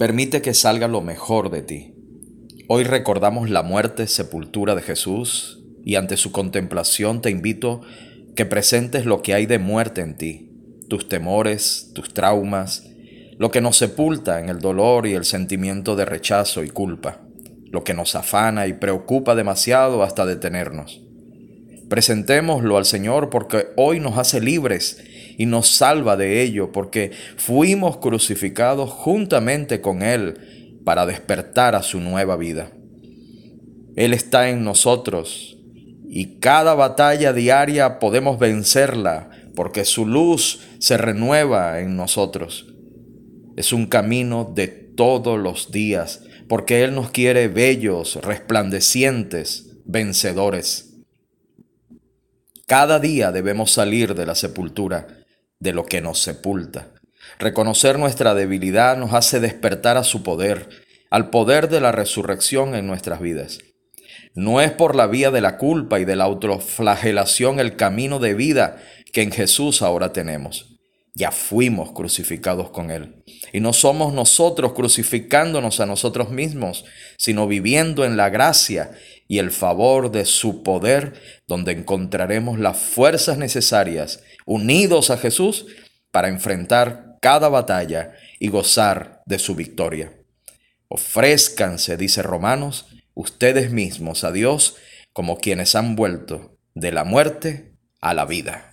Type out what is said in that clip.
Permite que salga lo mejor de ti. Hoy recordamos la muerte, sepultura de Jesús y ante su contemplación te invito que presentes lo que hay de muerte en ti, tus temores, tus traumas, lo que nos sepulta en el dolor y el sentimiento de rechazo y culpa, lo que nos afana y preocupa demasiado hasta detenernos. Presentémoslo al Señor porque hoy nos hace libres y nos salva de ello porque fuimos crucificados juntamente con Él para despertar a su nueva vida. Él está en nosotros y cada batalla diaria podemos vencerla porque su luz se renueva en nosotros. Es un camino de todos los días porque Él nos quiere bellos, resplandecientes, vencedores. Cada día debemos salir de la sepultura de lo que nos sepulta. Reconocer nuestra debilidad nos hace despertar a su poder, al poder de la resurrección en nuestras vidas. No es por la vía de la culpa y de la autoflagelación el camino de vida que en Jesús ahora tenemos. Ya fuimos crucificados con Él. Y no somos nosotros crucificándonos a nosotros mismos, sino viviendo en la gracia y el favor de su poder, donde encontraremos las fuerzas necesarias, unidos a Jesús, para enfrentar cada batalla y gozar de su victoria. Ofrézcanse, dice Romanos, ustedes mismos a Dios como quienes han vuelto de la muerte a la vida.